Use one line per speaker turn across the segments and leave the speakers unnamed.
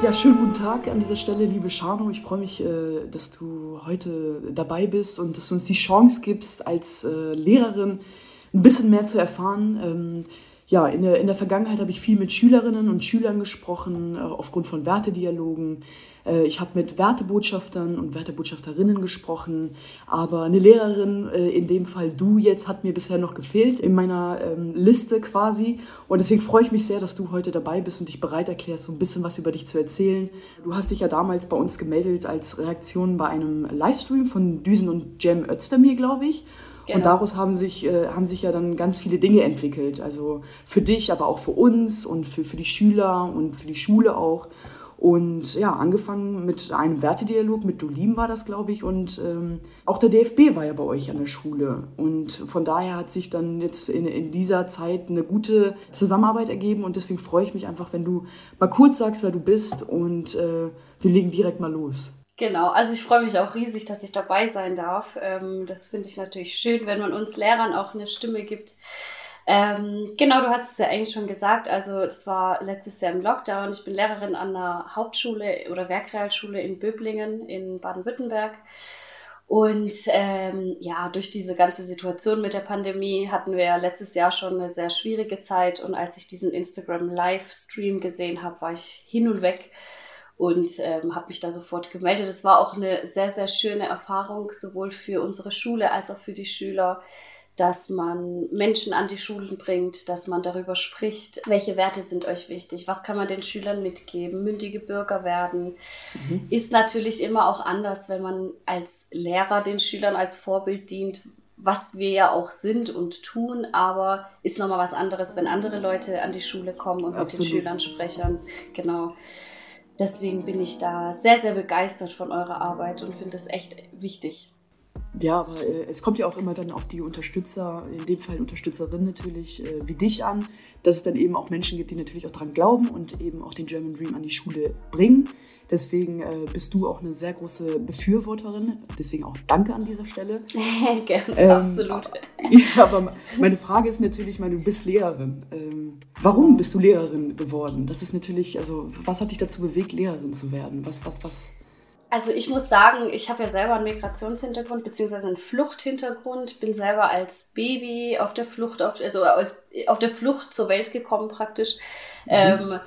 Ja, schönen guten Tag an dieser Stelle, liebe Shano. Ich freue mich, äh, dass du heute dabei bist und dass du uns die Chance gibst, als äh, Lehrerin ein bisschen mehr zu erfahren. Ja, in der, in der Vergangenheit habe ich viel mit Schülerinnen und Schülern gesprochen, äh, aufgrund von Wertedialogen. Äh, ich habe mit Wertebotschaftern und Wertebotschafterinnen gesprochen, aber eine Lehrerin, äh, in dem Fall du jetzt, hat mir bisher noch gefehlt in meiner ähm, Liste quasi. Und deswegen freue ich mich sehr, dass du heute dabei bist und dich bereit erklärst, so ein bisschen was über dich zu erzählen. Du hast dich ja damals bei uns gemeldet als Reaktion bei einem Livestream von Düsen und Jem Özdemir, glaube ich. Genau. Und daraus haben sich, äh, haben sich ja dann ganz viele Dinge entwickelt. Also für dich, aber auch für uns und für, für die Schüler und für die Schule auch. Und ja, angefangen mit einem Wertedialog, mit Dolim war das, glaube ich. Und ähm, auch der DFB war ja bei euch an der Schule. Und von daher hat sich dann jetzt in, in dieser Zeit eine gute Zusammenarbeit ergeben. Und deswegen freue ich mich einfach, wenn du mal kurz sagst, wer du bist. Und äh, wir legen direkt mal los.
Genau, also ich freue mich auch riesig, dass ich dabei sein darf. Ähm, das finde ich natürlich schön, wenn man uns Lehrern auch eine Stimme gibt. Ähm, genau, du hast es ja eigentlich schon gesagt. Also es war letztes Jahr im Lockdown. Ich bin Lehrerin an der Hauptschule oder Werkrealschule in Böblingen in Baden-Württemberg. Und ähm, ja, durch diese ganze Situation mit der Pandemie hatten wir ja letztes Jahr schon eine sehr schwierige Zeit. Und als ich diesen Instagram-Livestream gesehen habe, war ich hin und weg und ähm, habe mich da sofort gemeldet. Es war auch eine sehr, sehr schöne Erfahrung, sowohl für unsere Schule als auch für die Schüler, dass man Menschen an die Schulen bringt, dass man darüber spricht, welche Werte sind euch wichtig, was kann man den Schülern mitgeben, mündige Bürger werden. Mhm. Ist natürlich immer auch anders, wenn man als Lehrer den Schülern als Vorbild dient, was wir ja auch sind und tun, aber ist nochmal was anderes, wenn andere Leute an die Schule kommen und Absolut. mit den Schülern sprechen. Genau. Deswegen bin ich da sehr, sehr begeistert von eurer Arbeit und finde es echt wichtig.
Ja, aber äh, es kommt ja auch immer dann auf die Unterstützer, in dem Fall Unterstützerinnen natürlich, äh, wie dich an, dass es dann eben auch Menschen gibt, die natürlich auch daran glauben und eben auch den German Dream an die Schule bringen. Deswegen äh, bist du auch eine sehr große Befürworterin. Deswegen auch danke an dieser Stelle.
Gerne, ähm, absolut.
Ja, aber meine Frage ist natürlich, meine, du bist Lehrerin. Ähm, warum bist du Lehrerin geworden? Das ist natürlich, also was hat dich dazu bewegt, Lehrerin zu werden? Was, was, was?
Also ich muss sagen, ich habe ja selber einen Migrationshintergrund beziehungsweise einen Fluchthintergrund. Bin selber als Baby auf der Flucht, auf, also als, auf der Flucht zur Welt gekommen praktisch. Mhm. Ähm,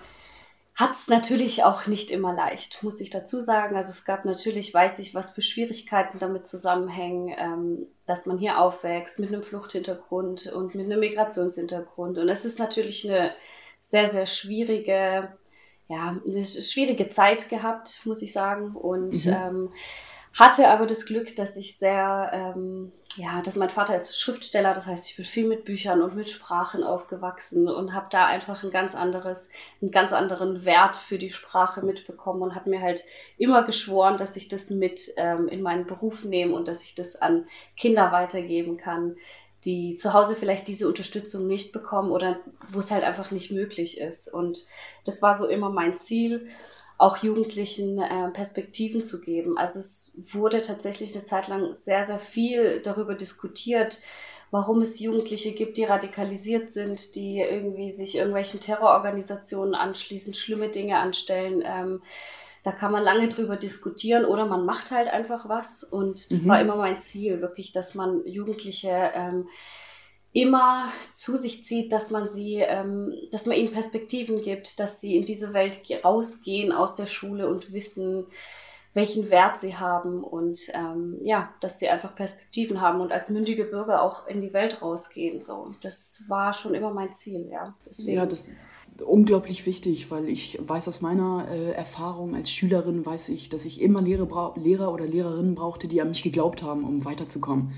hat es natürlich auch nicht immer leicht, muss ich dazu sagen. Also es gab natürlich, weiß ich, was für Schwierigkeiten damit zusammenhängen, ähm, dass man hier aufwächst mit einem Fluchthintergrund und mit einem Migrationshintergrund. Und es ist natürlich eine sehr, sehr schwierige, ja, eine schwierige Zeit gehabt, muss ich sagen. Und mhm. ähm, hatte aber das Glück, dass ich sehr ähm, ja, dass mein Vater ist Schriftsteller, das heißt, ich bin viel mit Büchern und mit Sprachen aufgewachsen und habe da einfach ein ganz anderes, einen ganz anderen Wert für die Sprache mitbekommen und habe mir halt immer geschworen, dass ich das mit ähm, in meinen Beruf nehme und dass ich das an Kinder weitergeben kann, die zu Hause vielleicht diese Unterstützung nicht bekommen oder wo es halt einfach nicht möglich ist. Und das war so immer mein Ziel auch Jugendlichen äh, Perspektiven zu geben. Also es wurde tatsächlich eine Zeit lang sehr, sehr viel darüber diskutiert, warum es Jugendliche gibt, die radikalisiert sind, die irgendwie sich irgendwelchen Terrororganisationen anschließen, schlimme Dinge anstellen. Ähm, da kann man lange drüber diskutieren oder man macht halt einfach was. Und das mhm. war immer mein Ziel, wirklich, dass man Jugendliche ähm, immer zu sich zieht, dass man sie, ähm, dass man ihnen Perspektiven gibt, dass sie in diese Welt rausgehen aus der Schule und wissen, welchen Wert sie haben und ähm, ja, dass sie einfach Perspektiven haben und als mündige Bürger auch in die Welt rausgehen. So, das war schon immer mein Ziel, ja.
Deswegen. Ja, das unglaublich wichtig, weil ich weiß aus meiner äh, Erfahrung als Schülerin weiß ich, dass ich immer Lehrer, Lehrer oder Lehrerinnen brauchte, die an mich geglaubt haben, um weiterzukommen.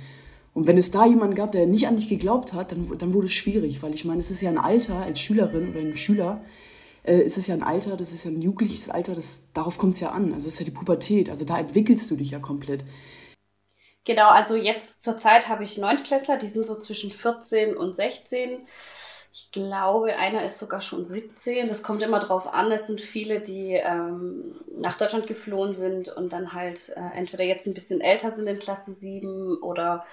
Und wenn es da jemanden gab, der nicht an dich geglaubt hat, dann, dann wurde es schwierig, weil ich meine, es ist ja ein Alter als Schülerin oder ein Schüler, äh, ist es ja ein Alter, das ist ja ein jugendliches Alter, das, darauf kommt es ja an. Also es ist ja die Pubertät, also da entwickelst du dich ja komplett.
Genau, also jetzt zur Zeit habe ich Neuntklässler, die sind so zwischen 14 und 16. Ich glaube, einer ist sogar schon 17. Das kommt immer drauf an. Es sind viele, die ähm, nach Deutschland geflohen sind und dann halt äh, entweder jetzt ein bisschen älter sind in Klasse 7 oder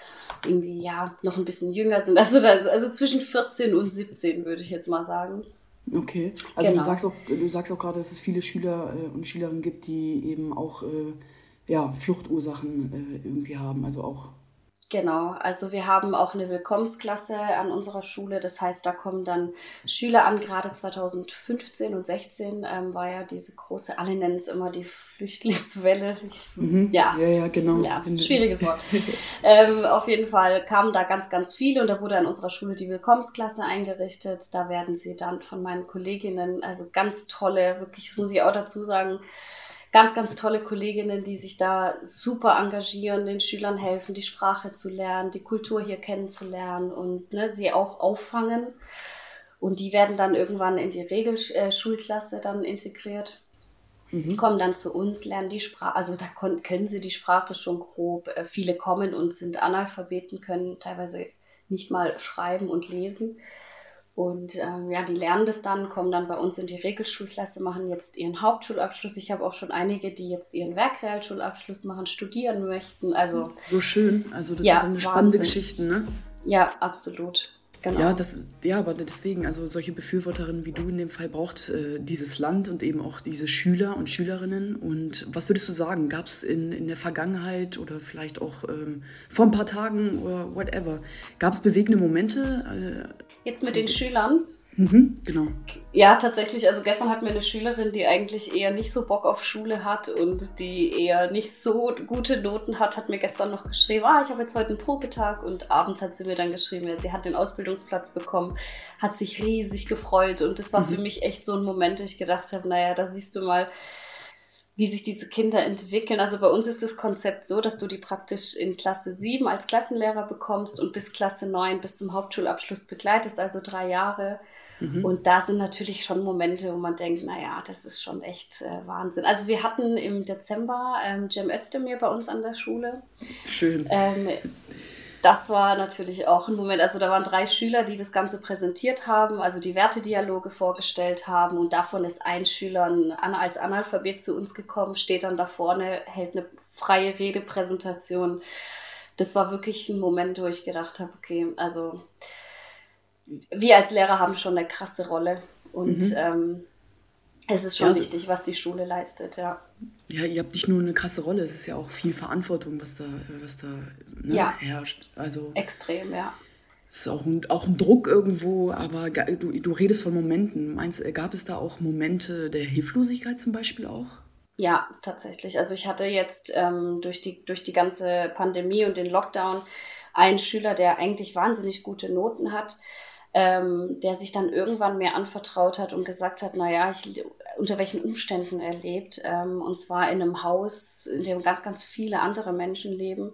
irgendwie ja noch ein bisschen jünger sind. Also, da, also zwischen 14 und 17 würde ich jetzt mal sagen.
Okay, also genau. du sagst auch, du sagst auch gerade, dass es viele Schüler äh, und Schülerinnen gibt, die eben auch äh, ja, Fluchtursachen äh, irgendwie haben, also auch
Genau, also wir haben auch eine Willkommensklasse an unserer Schule. Das heißt, da kommen dann Schüler an. Gerade 2015 und 16 ähm, war ja diese große, alle nennen es immer die Flüchtlingswelle.
Mhm. Ja. ja, ja, genau.
Ja, schwieriges Wort. ähm, auf jeden Fall kamen da ganz, ganz viele und da wurde an unserer Schule die Willkommensklasse eingerichtet. Da werden sie dann von meinen Kolleginnen, also ganz tolle, wirklich, muss ich auch dazu sagen, ganz, ganz tolle Kolleginnen, die sich da super engagieren, den Schülern helfen, die Sprache zu lernen, die Kultur hier kennenzulernen und ne, sie auch auffangen. Und die werden dann irgendwann in die Regelschulklasse äh, dann integriert. Mhm. kommen dann zu uns, lernen die Sprache, also da können sie die Sprache schon grob. Äh, viele kommen und sind Analphabeten, können teilweise nicht mal schreiben und lesen. Und ähm, ja, die lernen das dann, kommen dann bei uns in die Regelschulklasse, machen jetzt ihren Hauptschulabschluss. Ich habe auch schon einige, die jetzt ihren Werkrealschulabschluss machen, studieren möchten. Also
so schön. Also das ja, sind eine spannende Geschichten, ne?
Ja, absolut.
Genau. Ja, das, ja, aber deswegen, also solche Befürworterinnen wie du in dem Fall braucht äh, dieses Land und eben auch diese Schüler und Schülerinnen. Und was würdest du sagen, gab es in, in der Vergangenheit oder vielleicht auch ähm, vor ein paar Tagen oder whatever, gab es bewegende Momente?
Äh, Jetzt mit den Schülern?
Mhm, genau.
Ja, tatsächlich. Also gestern hatten wir eine Schülerin, die eigentlich eher nicht so Bock auf Schule hat und die eher nicht so gute Noten hat, hat mir gestern noch geschrieben, ah, ich habe jetzt heute einen Probetag und abends hat sie mir dann geschrieben, sie hat den Ausbildungsplatz bekommen, hat sich riesig gefreut und das war mhm. für mich echt so ein Moment, wo ich gedacht habe, naja, da siehst du mal, wie sich diese Kinder entwickeln. Also bei uns ist das Konzept so, dass du die praktisch in Klasse 7 als Klassenlehrer bekommst und bis Klasse 9 bis zum Hauptschulabschluss begleitest, also drei Jahre. Mhm. Und da sind natürlich schon Momente, wo man denkt, naja, das ist schon echt äh, Wahnsinn. Also wir hatten im Dezember ähm, Cem Özdemir bei uns an der Schule.
Schön.
Ähm, das war natürlich auch ein Moment. Also da waren drei Schüler, die das Ganze präsentiert haben, also die Wertedialoge vorgestellt haben. Und davon ist ein Schüler als Analphabet zu uns gekommen, steht dann da vorne, hält eine freie Redepräsentation. Das war wirklich ein Moment, wo ich gedacht habe, okay, also wir als Lehrer haben schon eine krasse Rolle und mhm. ähm, es ist schon ja, also, wichtig, was die Schule leistet, ja.
Ja, ihr habt nicht nur eine krasse Rolle, es ist ja auch viel Verantwortung, was da, was da ne, ja. herrscht. Also,
Extrem, ja.
Es ist auch ein, auch ein Druck irgendwo, aber du, du redest von Momenten. Meinst, gab es da auch Momente der Hilflosigkeit zum Beispiel auch?
Ja, tatsächlich. Also ich hatte jetzt ähm, durch, die, durch die ganze Pandemie und den Lockdown einen Schüler, der eigentlich wahnsinnig gute Noten hat ähm, der sich dann irgendwann mir anvertraut hat und gesagt hat, naja, ich, unter welchen Umständen er lebt. Ähm, und zwar in einem Haus, in dem ganz, ganz viele andere Menschen leben,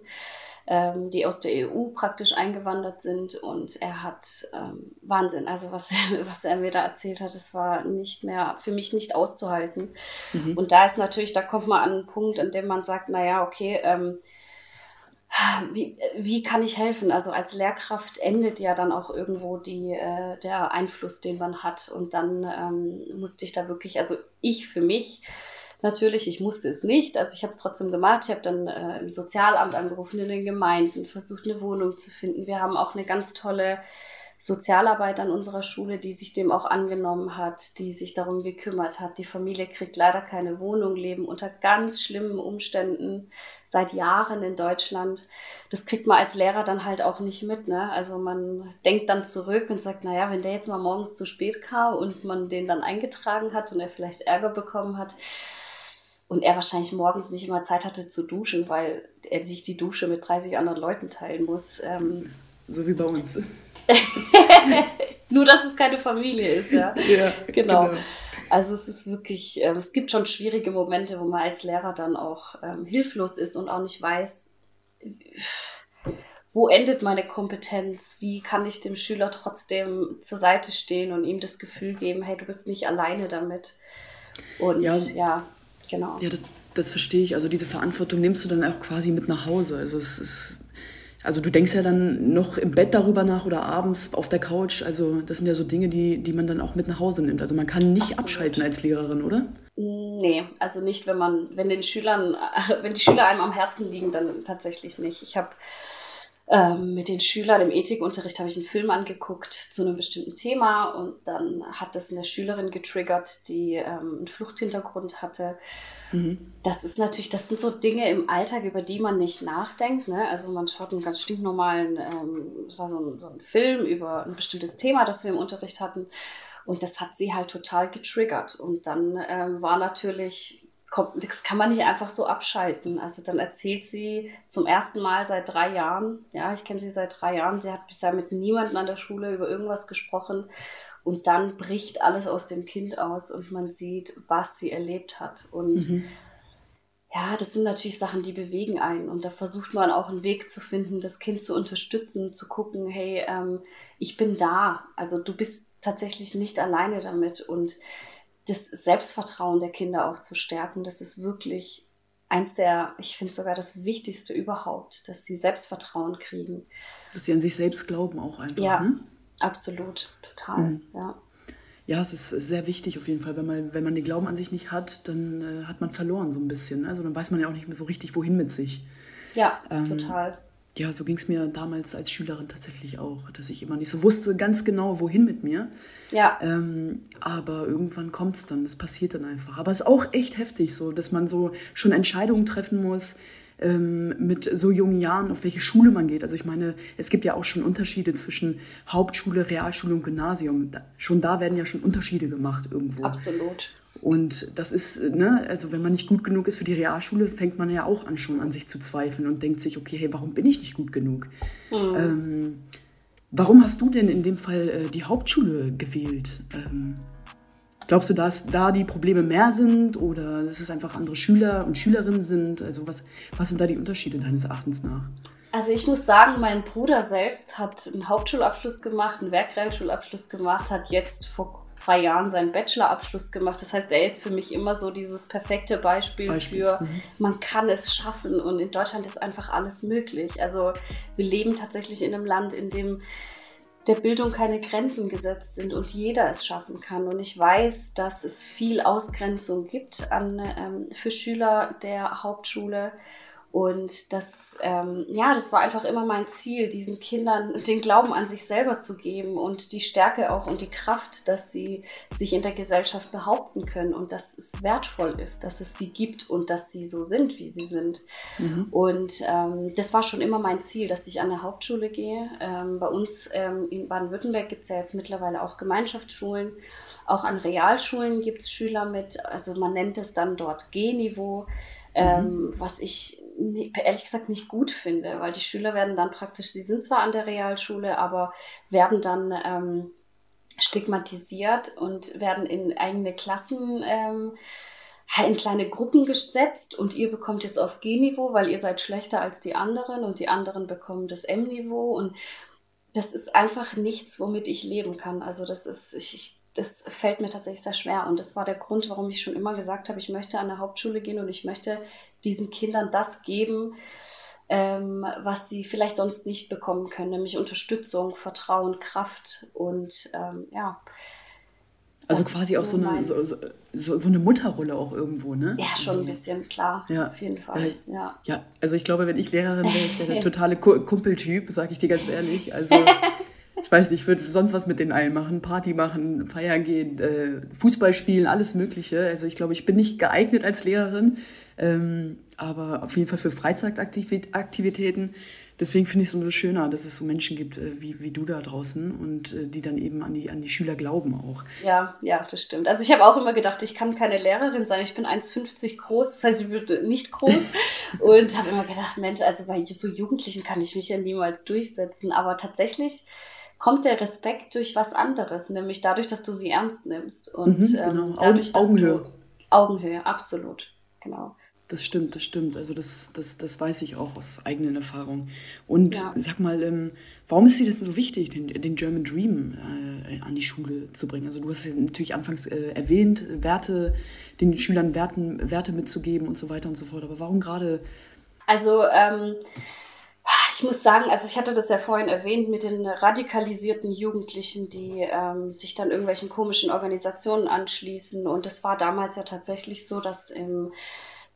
ähm, die aus der EU praktisch eingewandert sind. Und er hat ähm, Wahnsinn. Also was er, was er mir da erzählt hat, das war nicht mehr, für mich nicht auszuhalten. Mhm. Und da ist natürlich, da kommt man an einen Punkt, an dem man sagt, naja, okay, ähm, wie, wie kann ich helfen? Also als Lehrkraft endet ja dann auch irgendwo die, äh, der Einfluss, den man hat. Und dann ähm, musste ich da wirklich, also ich für mich natürlich, ich musste es nicht. Also ich habe es trotzdem gemacht. Ich habe dann äh, im Sozialamt angerufen, in den Gemeinden, versucht eine Wohnung zu finden. Wir haben auch eine ganz tolle Sozialarbeit an unserer Schule, die sich dem auch angenommen hat, die sich darum gekümmert hat. Die Familie kriegt leider keine Wohnung, leben unter ganz schlimmen Umständen seit Jahren in Deutschland. Das kriegt man als Lehrer dann halt auch nicht mit. Ne? Also man denkt dann zurück und sagt, naja, wenn der jetzt mal morgens zu spät kam und man den dann eingetragen hat und er vielleicht Ärger bekommen hat, und er wahrscheinlich morgens nicht immer Zeit hatte zu duschen, weil er sich die Dusche mit 30 anderen Leuten teilen muss. Ähm,
so wie bei uns.
Nur, dass es keine Familie ist, ja.
ja
genau. genau. Also es ist wirklich, ähm, es gibt schon schwierige Momente, wo man als Lehrer dann auch ähm, hilflos ist und auch nicht weiß, wo endet meine Kompetenz? Wie kann ich dem Schüler trotzdem zur Seite stehen und ihm das Gefühl geben, hey, du bist nicht alleine damit. Und ja, ja genau.
Ja, das, das verstehe ich. Also diese Verantwortung nimmst du dann auch quasi mit nach Hause. Also es ist also du denkst ja dann noch im Bett darüber nach oder abends auf der Couch. Also das sind ja so Dinge, die, die man dann auch mit nach Hause nimmt. Also man kann nicht Absolut. abschalten als Lehrerin, oder?
Nee, also nicht, wenn man, wenn den Schülern, wenn die Schüler einem am Herzen liegen, dann tatsächlich nicht. Ich habe ähm, mit den Schülern im Ethikunterricht habe ich einen Film angeguckt zu einem bestimmten Thema und dann hat das eine Schülerin getriggert, die ähm, einen Fluchthintergrund hatte. Mhm. Das ist natürlich, das sind so Dinge im Alltag, über die man nicht nachdenkt. Ne? Also man schaut einen ganz stinknormalen, ähm, es war so ein, so ein Film über ein bestimmtes Thema, das wir im Unterricht hatten. Und das hat sie halt total getriggert. Und dann ähm, war natürlich kommt, das kann man nicht einfach so abschalten. Also dann erzählt sie zum ersten Mal seit drei Jahren, ja, ich kenne sie seit drei Jahren, sie hat bisher mit niemandem an der Schule über irgendwas gesprochen und dann bricht alles aus dem Kind aus und man sieht, was sie erlebt hat. Und mhm. ja, das sind natürlich Sachen, die bewegen einen und da versucht man auch einen Weg zu finden, das Kind zu unterstützen, zu gucken, hey, ähm, ich bin da, also du bist tatsächlich nicht alleine damit und das Selbstvertrauen der Kinder auch zu stärken. Das ist wirklich eins der, ich finde sogar das Wichtigste überhaupt, dass sie Selbstvertrauen kriegen.
Dass sie an sich selbst glauben auch einfach.
Ja, ne? absolut, total, mhm. ja.
Ja, es ist sehr wichtig auf jeden Fall. Wenn man, wenn man den Glauben an sich nicht hat, dann äh, hat man verloren so ein bisschen. Also dann weiß man ja auch nicht mehr so richtig, wohin mit sich.
Ja, ähm, total.
Ja, so ging es mir damals als Schülerin tatsächlich auch, dass ich immer nicht so wusste ganz genau, wohin mit mir.
Ja.
Ähm, aber irgendwann kommt es dann, das passiert dann einfach. Aber es ist auch echt heftig so, dass man so schon Entscheidungen treffen muss ähm, mit so jungen Jahren, auf welche Schule man geht. Also ich meine, es gibt ja auch schon Unterschiede zwischen Hauptschule, Realschule und Gymnasium. Da, schon da werden ja schon Unterschiede gemacht irgendwo.
Absolut.
Und das ist, ne, also wenn man nicht gut genug ist für die Realschule, fängt man ja auch an, schon an sich zu zweifeln und denkt sich, okay, hey, warum bin ich nicht gut genug? Mhm. Ähm, warum hast du denn in dem Fall äh, die Hauptschule gewählt? Ähm, glaubst du, dass da die Probleme mehr sind oder dass es einfach andere Schüler und Schülerinnen sind? Also was, was sind da die Unterschiede deines Erachtens nach?
Also ich muss sagen, mein Bruder selbst hat einen Hauptschulabschluss gemacht, einen Werkrealschulabschluss gemacht, hat jetzt vor zwei Jahren seinen Bachelorabschluss gemacht. Das heißt, er ist für mich immer so dieses perfekte Beispiel, Beispiel. für, mhm. man kann es schaffen und in Deutschland ist einfach alles möglich. Also wir leben tatsächlich in einem Land, in dem der Bildung keine Grenzen gesetzt sind und jeder es schaffen kann. Und ich weiß, dass es viel Ausgrenzung gibt an, ähm, für Schüler der Hauptschule und das, ähm, ja, das war einfach immer mein Ziel, diesen Kindern den Glauben an sich selber zu geben und die Stärke auch und die Kraft, dass sie sich in der Gesellschaft behaupten können und dass es wertvoll ist, dass es sie gibt und dass sie so sind, wie sie sind. Mhm. Und ähm, das war schon immer mein Ziel, dass ich an der Hauptschule gehe. Ähm, bei uns ähm, in Baden-Württemberg gibt es ja jetzt mittlerweile auch Gemeinschaftsschulen. Auch an Realschulen gibt es Schüler mit, also man nennt es dann dort G-Niveau. Ähm, mhm. was ich ehrlich gesagt nicht gut finde, weil die Schüler werden dann praktisch, sie sind zwar an der Realschule, aber werden dann ähm, stigmatisiert und werden in eigene Klassen ähm, in kleine Gruppen gesetzt und ihr bekommt jetzt auf G-Niveau, weil ihr seid schlechter als die anderen und die anderen bekommen das M-Niveau und das ist einfach nichts, womit ich leben kann. Also das ist, ich, ich das fällt mir tatsächlich sehr schwer. Und das war der Grund, warum ich schon immer gesagt habe, ich möchte an der Hauptschule gehen und ich möchte diesen Kindern das geben, ähm, was sie vielleicht sonst nicht bekommen können, nämlich Unterstützung, Vertrauen, Kraft und ähm, ja.
Also quasi so auch so eine, so, so, so, eine Mutterrolle auch irgendwo, ne?
Ja, schon
also,
ein bisschen, klar. Ja. Auf jeden Fall.
Ja, ja. ja also ich glaube, wenn ich Lehrerin wäre, ich wäre der totale Kumpeltyp, sage ich dir ganz ehrlich. Also ich weiß nicht, ich würde sonst was mit den allen machen, Party machen, feiern gehen, äh, Fußball spielen, alles Mögliche. Also ich glaube, ich bin nicht geeignet als Lehrerin, ähm, aber auf jeden Fall für Freizeitaktivitäten. Deswegen finde ich es umso schöner, dass es so Menschen gibt äh, wie, wie du da draußen und äh, die dann eben an die, an die Schüler glauben auch.
Ja, ja, das stimmt. Also ich habe auch immer gedacht, ich kann keine Lehrerin sein. Ich bin 1,50 groß, das heißt, ich bin nicht groß. und habe immer gedacht, Mensch, also bei so Jugendlichen kann ich mich ja niemals durchsetzen. Aber tatsächlich kommt der Respekt durch was anderes, nämlich dadurch, dass du sie ernst nimmst. Und mhm, genau. ähm, dadurch, dass Augenhöhe. Du, Augenhöhe, absolut. Genau.
Das stimmt, das stimmt. Also das, das, das weiß ich auch aus eigenen Erfahrungen. Und ja. sag mal, ähm, warum ist dir das so wichtig, den, den German Dream äh, an die Schule zu bringen? Also du hast ja natürlich anfangs äh, erwähnt, Werte, den Schülern Werten, Werte mitzugeben und so weiter und so fort. Aber warum gerade?
Also ähm, ich muss sagen, also ich hatte das ja vorhin erwähnt mit den radikalisierten Jugendlichen, die ähm, sich dann irgendwelchen komischen Organisationen anschließen. Und es war damals ja tatsächlich so, dass im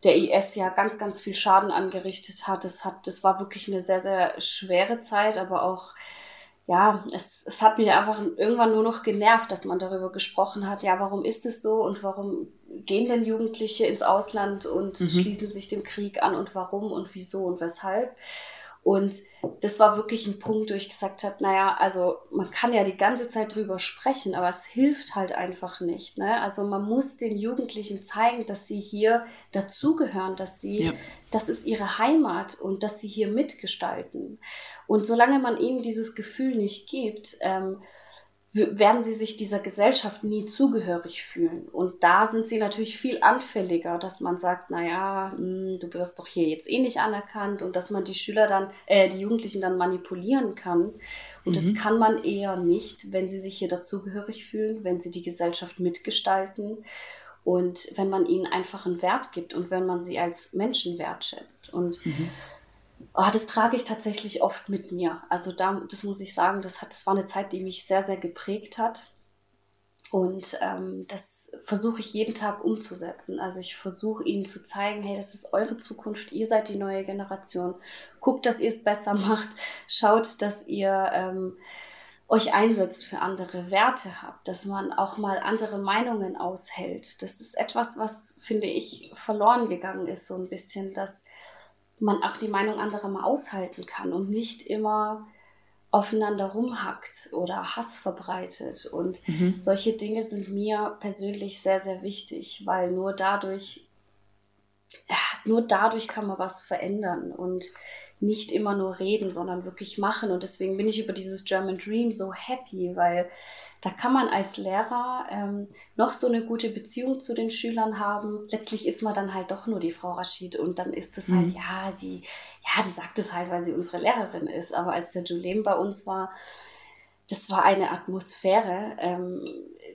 der IS ja ganz, ganz viel Schaden angerichtet hat. Das, hat, das war wirklich eine sehr, sehr schwere Zeit, aber auch ja, es, es hat mich einfach irgendwann nur noch genervt, dass man darüber gesprochen hat, ja, warum ist es so und warum gehen denn Jugendliche ins Ausland und mhm. schließen sich dem Krieg an und warum und wieso und weshalb. Und das war wirklich ein Punkt, wo ich gesagt habe, naja, also man kann ja die ganze Zeit drüber sprechen, aber es hilft halt einfach nicht. Ne? Also man muss den Jugendlichen zeigen, dass sie hier dazugehören, dass sie, ja. das ist ihre Heimat und dass sie hier mitgestalten. Und solange man ihnen dieses Gefühl nicht gibt, ähm, werden sie sich dieser Gesellschaft nie zugehörig fühlen. Und da sind sie natürlich viel anfälliger, dass man sagt, naja, hm, du wirst doch hier jetzt eh nicht anerkannt und dass man die Schüler dann, äh, die Jugendlichen dann manipulieren kann. Und mhm. das kann man eher nicht, wenn sie sich hier dazugehörig fühlen, wenn sie die Gesellschaft mitgestalten und wenn man ihnen einfach einen Wert gibt und wenn man sie als Menschen wertschätzt. Und mhm. Oh, das trage ich tatsächlich oft mit mir. Also da, das muss ich sagen, das, hat, das war eine Zeit, die mich sehr, sehr geprägt hat. Und ähm, das versuche ich jeden Tag umzusetzen. Also ich versuche ihnen zu zeigen, hey, das ist eure Zukunft, ihr seid die neue Generation. Guckt, dass ihr es besser macht. Schaut, dass ihr ähm, euch einsetzt für andere Werte habt, dass man auch mal andere Meinungen aushält. Das ist etwas, was, finde ich, verloren gegangen ist, so ein bisschen, dass man auch die Meinung anderer mal aushalten kann und nicht immer aufeinander rumhackt oder Hass verbreitet. Und mhm. solche Dinge sind mir persönlich sehr, sehr wichtig, weil nur dadurch, ja, nur dadurch kann man was verändern und nicht immer nur reden, sondern wirklich machen. Und deswegen bin ich über dieses German Dream so happy, weil da kann man als Lehrer ähm, noch so eine gute Beziehung zu den Schülern haben. Letztlich ist man dann halt doch nur die Frau Rashid und dann ist es halt, mhm. halt, ja, die, ja, die sagt es halt, weil sie unsere Lehrerin ist. Aber als der Julem bei uns war, das war eine Atmosphäre, ähm,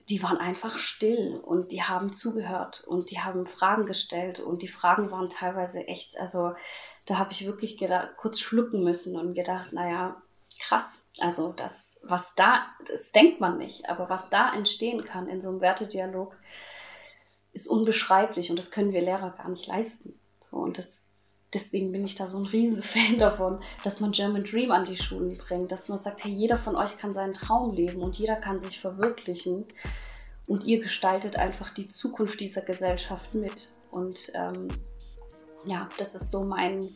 die waren einfach still und die haben zugehört und die haben Fragen gestellt und die Fragen waren teilweise echt, also da habe ich wirklich gedacht, kurz schlucken müssen und gedacht, naja, krass. Also das, was da, das denkt man nicht, aber was da entstehen kann in so einem Wertedialog, ist unbeschreiblich und das können wir Lehrer gar nicht leisten. So, und das, deswegen bin ich da so ein Riesenfan davon, dass man German Dream an die Schulen bringt, dass man sagt, hey, jeder von euch kann seinen Traum leben und jeder kann sich verwirklichen und ihr gestaltet einfach die Zukunft dieser Gesellschaft mit. Und ähm, ja, das ist so mein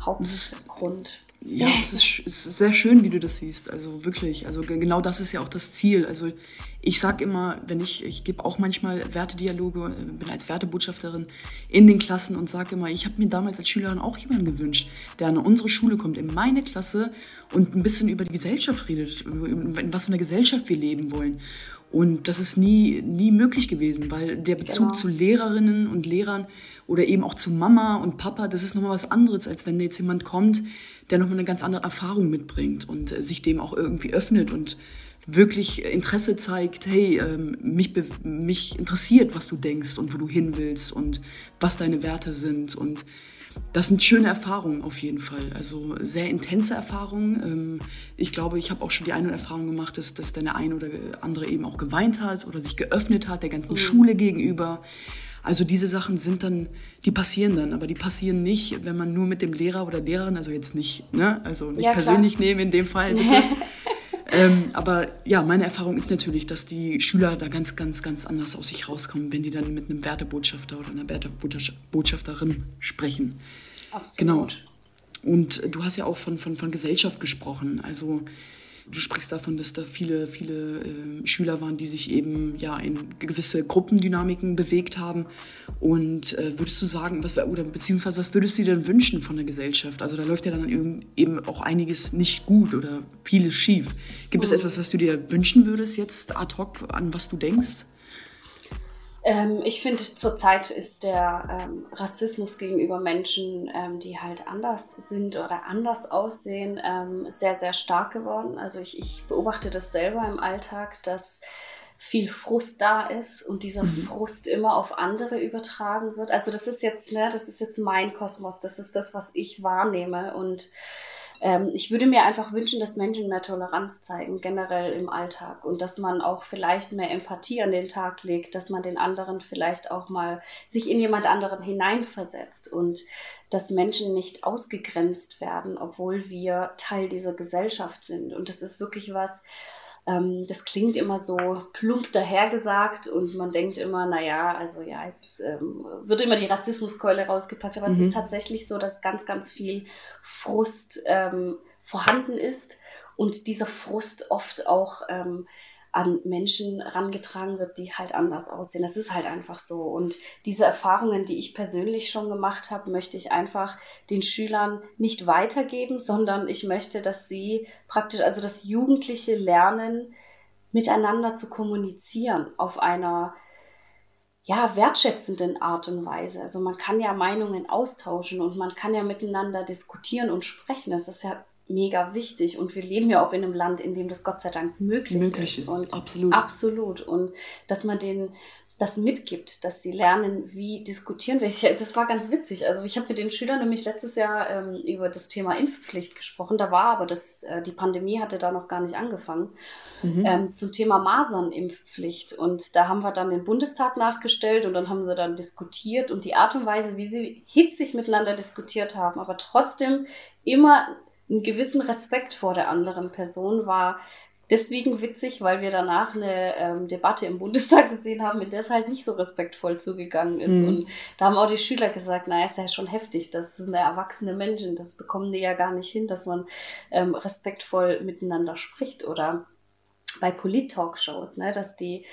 Hauptgrund.
Ja, es ist, ist, sehr schön, wie du das siehst. Also wirklich. Also genau das ist ja auch das Ziel. Also ich sag immer, wenn ich, ich gebe auch manchmal Wertedialoge, äh, bin als Wertebotschafterin in den Klassen und sage immer, ich habe mir damals als Schülerin auch jemanden gewünscht, der an unsere Schule kommt, in meine Klasse und ein bisschen über die Gesellschaft redet, in was für eine Gesellschaft wir leben wollen. Und das ist nie, nie möglich gewesen, weil der Bezug genau. zu Lehrerinnen und Lehrern oder eben auch zu Mama und Papa, das ist nochmal was anderes, als wenn jetzt jemand kommt, der nochmal eine ganz andere Erfahrung mitbringt und äh, sich dem auch irgendwie öffnet und wirklich Interesse zeigt, hey, ähm, mich, mich interessiert, was du denkst und wo du hin willst und was deine Werte sind. Und das sind schöne Erfahrungen auf jeden Fall. Also sehr intense Erfahrungen. Ähm, ich glaube, ich habe auch schon die eine Erfahrung gemacht, dass, dass deine eine oder andere eben auch geweint hat oder sich geöffnet hat der ganzen mhm. Schule gegenüber. Also diese Sachen sind dann, die passieren dann, aber die passieren nicht, wenn man nur mit dem Lehrer oder Lehrerin, also jetzt nicht, ne, also nicht ja, persönlich nehmen in dem Fall, bitte. Ähm, aber ja, meine Erfahrung ist natürlich, dass die Schüler da ganz, ganz, ganz anders aus sich rauskommen, wenn die dann mit einem Wertebotschafter oder einer Wertebotschafterin sprechen. Absolut. Genau. Und du hast ja auch von, von, von Gesellschaft gesprochen. Also Du sprichst davon, dass da viele, viele äh, Schüler waren, die sich eben ja in gewisse Gruppendynamiken bewegt haben. Und äh, würdest du sagen, was, oder beziehungsweise was würdest du dir denn wünschen von der Gesellschaft? Also da läuft ja dann eben auch einiges nicht gut oder vieles schief. Gibt es mhm. etwas, was du dir wünschen würdest jetzt ad hoc, an was du denkst?
Ähm, ich finde, zurzeit ist der ähm, Rassismus gegenüber Menschen, ähm, die halt anders sind oder anders aussehen, ähm, sehr, sehr stark geworden. Also ich, ich, beobachte das selber im Alltag, dass viel Frust da ist und dieser mhm. Frust immer auf andere übertragen wird. Also das ist jetzt, ne, das ist jetzt mein Kosmos, das ist das, was ich wahrnehme und ähm, ich würde mir einfach wünschen, dass Menschen mehr Toleranz zeigen, generell im Alltag und dass man auch vielleicht mehr Empathie an den Tag legt, dass man den anderen vielleicht auch mal sich in jemand anderen hineinversetzt und dass Menschen nicht ausgegrenzt werden, obwohl wir Teil dieser Gesellschaft sind. Und das ist wirklich was, ähm, das klingt immer so plump dahergesagt und man denkt immer, naja, also ja, jetzt ähm, wird immer die Rassismuskeule rausgepackt, aber mhm. es ist mhm. tatsächlich so, dass ganz, ganz viel Frust ähm, vorhanden ist und dieser Frust oft auch ähm, an Menschen rangetragen wird, die halt anders aussehen. Das ist halt einfach so. Und diese Erfahrungen, die ich persönlich schon gemacht habe, möchte ich einfach den Schülern nicht weitergeben, sondern ich möchte, dass sie praktisch, also dass Jugendliche lernen, miteinander zu kommunizieren auf einer ja, wertschätzenden Art und Weise. Also man kann ja Meinungen austauschen und man kann ja miteinander diskutieren und sprechen. Das ist ja mega wichtig und wir leben ja auch in einem Land, in dem das Gott sei Dank möglich, möglich ist. Und absolut. Absolut. Und dass man den das mitgibt, dass sie lernen, wie diskutieren wir. Das war ganz witzig. Also ich habe mit den Schülern nämlich letztes Jahr ähm, über das Thema Impfpflicht gesprochen. Da war aber das, äh, die Pandemie hatte da noch gar nicht angefangen. Mhm. Ähm, zum Thema Masernimpfpflicht. Und da haben wir dann den Bundestag nachgestellt und dann haben sie dann diskutiert und die Art und Weise, wie sie hitzig miteinander diskutiert haben, aber trotzdem immer einen gewissen Respekt vor der anderen Person war deswegen witzig, weil wir danach eine ähm, Debatte im Bundestag gesehen haben, mit der es halt nicht so respektvoll zugegangen ist. Mhm. Und da haben auch die Schüler gesagt, naja, ist ja schon heftig, das sind ja erwachsene Menschen, das bekommen die ja gar nicht hin, dass man ähm, respektvoll miteinander spricht. Oder bei Polit-Talkshows, ne, dass die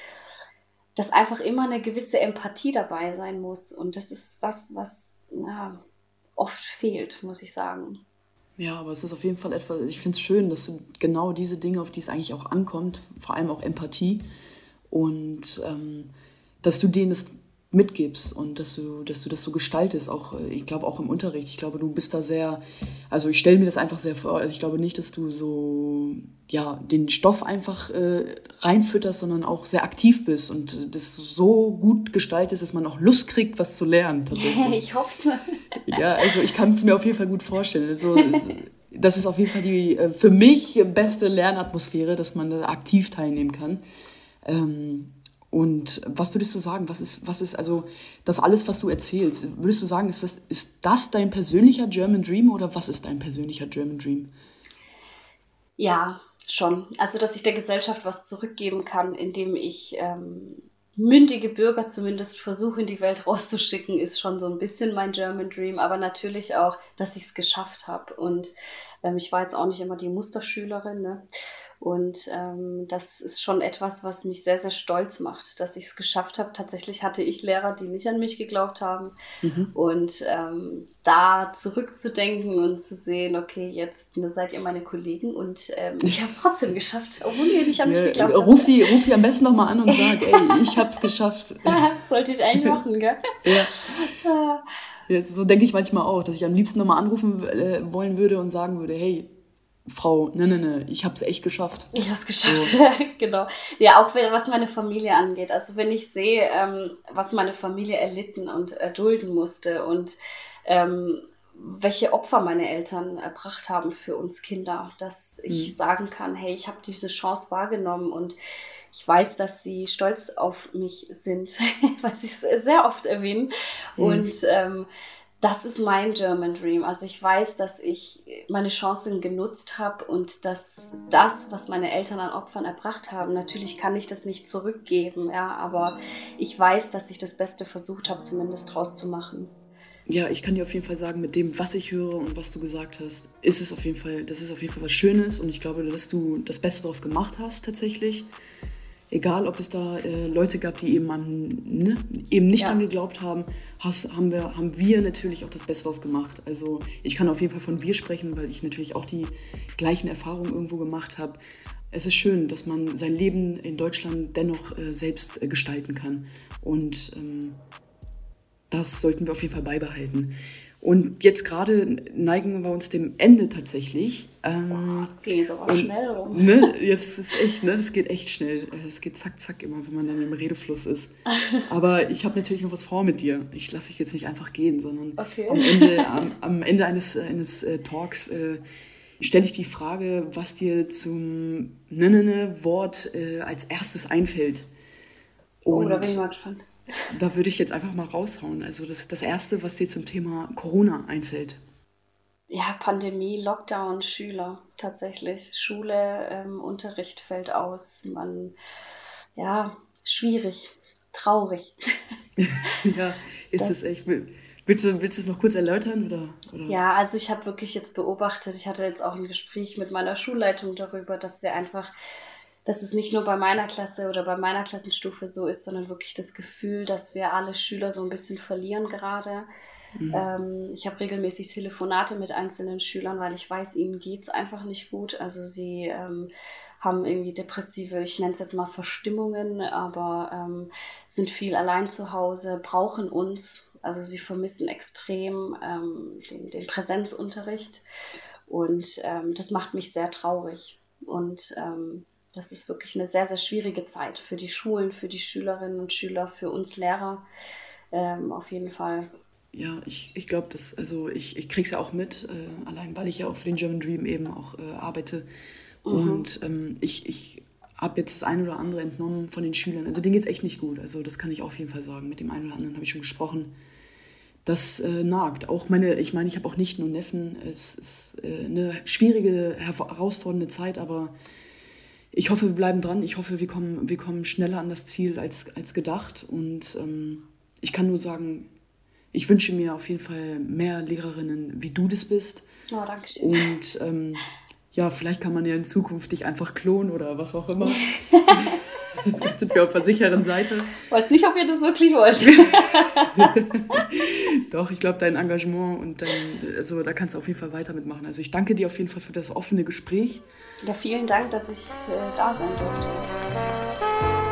dass einfach immer eine gewisse Empathie dabei sein muss. Und das ist was, was ja, oft fehlt, muss ich sagen.
Ja, aber es ist auf jeden Fall etwas, ich finde es schön, dass du genau diese Dinge, auf die es eigentlich auch ankommt, vor allem auch Empathie und ähm, dass du denen das mitgibst und dass du, dass du das so gestaltest, auch äh, ich glaube auch im Unterricht. Ich glaube, du bist da sehr, also ich stelle mir das einfach sehr vor. Also ich glaube nicht, dass du so ja den Stoff einfach äh, reinfütterst, sondern auch sehr aktiv bist und das so gut gestaltest, dass man auch Lust kriegt, was zu lernen. Tatsächlich. ich hoffe es. Ja, also ich kann es mir auf jeden Fall gut vorstellen. Also, das ist auf jeden Fall die äh, für mich beste Lernatmosphäre, dass man da aktiv teilnehmen kann. Ähm, und was würdest du sagen? Was ist, was ist also das alles, was du erzählst? Würdest du sagen, ist das, ist das dein persönlicher German Dream oder was ist dein persönlicher German Dream?
Ja, schon. Also, dass ich der Gesellschaft was zurückgeben kann, indem ich ähm, mündige Bürger zumindest versuche, in die Welt rauszuschicken, ist schon so ein bisschen mein German Dream. Aber natürlich auch, dass ich es geschafft habe. Und ähm, ich war jetzt auch nicht immer die Musterschülerin. Ne? Und ähm, das ist schon etwas, was mich sehr, sehr stolz macht, dass ich es geschafft habe. Tatsächlich hatte ich Lehrer, die nicht an mich geglaubt haben. Mhm. Und ähm, da zurückzudenken und zu sehen, okay, jetzt ne, seid ihr meine Kollegen und ähm, ich habe es trotzdem geschafft, obwohl ihr nicht an mich geglaubt
habt. Ruf sie, ruf sie am besten nochmal an und sag, ey, ich habe es geschafft.
Sollte ich eigentlich machen, gell?
ja. Jetzt, so denke ich manchmal auch, dass ich am liebsten nochmal anrufen äh, wollen würde und sagen würde, hey, Frau, ne, ne, ne, ich habe es echt geschafft.
Ich habe es geschafft, so. genau. Ja, auch was meine Familie angeht. Also wenn ich sehe, ähm, was meine Familie erlitten und erdulden musste und ähm, welche Opfer meine Eltern erbracht haben für uns Kinder, dass ich mhm. sagen kann, hey, ich habe diese Chance wahrgenommen und ich weiß, dass sie stolz auf mich sind, was ich sehr oft erwähne. Mhm. Und ähm, das ist mein German Dream. Also ich weiß, dass ich meine Chancen genutzt habe und dass das, was meine Eltern an Opfern erbracht haben, natürlich kann ich das nicht zurückgeben, ja, aber ich weiß, dass ich das Beste versucht habe, zumindest draus zu machen.
Ja, ich kann dir auf jeden Fall sagen, mit dem, was ich höre und was du gesagt hast, ist es auf jeden Fall, das ist auf jeden Fall was Schönes und ich glaube, dass du das Beste daraus gemacht hast tatsächlich egal ob es da äh, Leute gab, die eben, an, ne, eben nicht ja. dran geglaubt haben, has, haben, wir, haben wir natürlich auch das Beste daraus gemacht. Also ich kann auf jeden Fall von wir sprechen, weil ich natürlich auch die gleichen Erfahrungen irgendwo gemacht habe. Es ist schön, dass man sein Leben in Deutschland dennoch äh, selbst äh, gestalten kann. Und ähm, das sollten wir auf jeden Fall beibehalten. Und jetzt gerade neigen wir uns dem Ende tatsächlich. Ähm, das geht jetzt aber und, schnell rum. Ne, jetzt ist echt, ne, das geht echt schnell. Es geht zack, zack immer, wenn man dann im Redefluss ist. Aber ich habe natürlich noch was vor mit dir. Ich lasse dich jetzt nicht einfach gehen, sondern okay. am Ende, am, am Ende eines, eines äh, Talks äh, stelle ich die Frage, was dir zum Nennene-Wort äh, als erstes einfällt.
Und oh, da bin ich mal gespannt.
Da würde ich jetzt einfach mal raushauen. Also das, das Erste, was dir zum Thema Corona einfällt.
Ja, Pandemie, Lockdown, Schüler tatsächlich. Schule, ähm, Unterricht fällt aus. Man, ja, schwierig, traurig.
ja, ist das, es echt. Willst du, willst du es noch kurz erläutern? Oder, oder?
Ja, also ich habe wirklich jetzt beobachtet, ich hatte jetzt auch ein Gespräch mit meiner Schulleitung darüber, dass wir einfach, dass es nicht nur bei meiner Klasse oder bei meiner Klassenstufe so ist, sondern wirklich das Gefühl, dass wir alle Schüler so ein bisschen verlieren gerade. Mhm. Ähm, ich habe regelmäßig Telefonate mit einzelnen Schülern, weil ich weiß, ihnen geht es einfach nicht gut. Also sie ähm, haben irgendwie depressive, ich nenne es jetzt mal Verstimmungen, aber ähm, sind viel allein zu Hause, brauchen uns also sie vermissen extrem ähm, den, den, Präsenzunterricht und ähm, das macht mich sehr traurig. Und ähm, das ist wirklich eine sehr, sehr schwierige Zeit für die Schulen, für die Schülerinnen und Schüler, für uns Lehrer ähm, auf jeden Fall.
Ja, ich, ich glaube, dass, also ich, ich kriege es ja auch mit, äh, allein weil ich ja auch für den German Dream eben auch äh, arbeite. Mhm. Und ähm, ich, ich habe jetzt das eine oder andere entnommen von den Schülern. Also denen geht es echt nicht gut. Also das kann ich auf jeden Fall sagen. Mit dem einen oder anderen habe ich schon gesprochen das äh, nagt. Auch meine, ich meine, ich habe auch nicht nur Neffen. Es ist äh, eine schwierige, herausfordernde Zeit, aber ich hoffe, wir bleiben dran. Ich hoffe, wir kommen, wir kommen schneller an das Ziel als, als gedacht. Und ähm, ich kann nur sagen, ich wünsche mir auf jeden Fall mehr Lehrerinnen, wie du das bist.
Oh, danke schön.
Und ähm, ja, vielleicht kann man ja in Zukunft dich einfach klonen oder was auch immer. Jetzt sind wir auf der sicheren Seite.
Weiß nicht, ob ihr das wirklich wollt.
Doch, ich glaube, dein Engagement und dein, also da kannst du auf jeden Fall weiter mitmachen. Also ich danke dir auf jeden Fall für das offene Gespräch.
Ja, vielen Dank, dass ich äh, da sein durfte.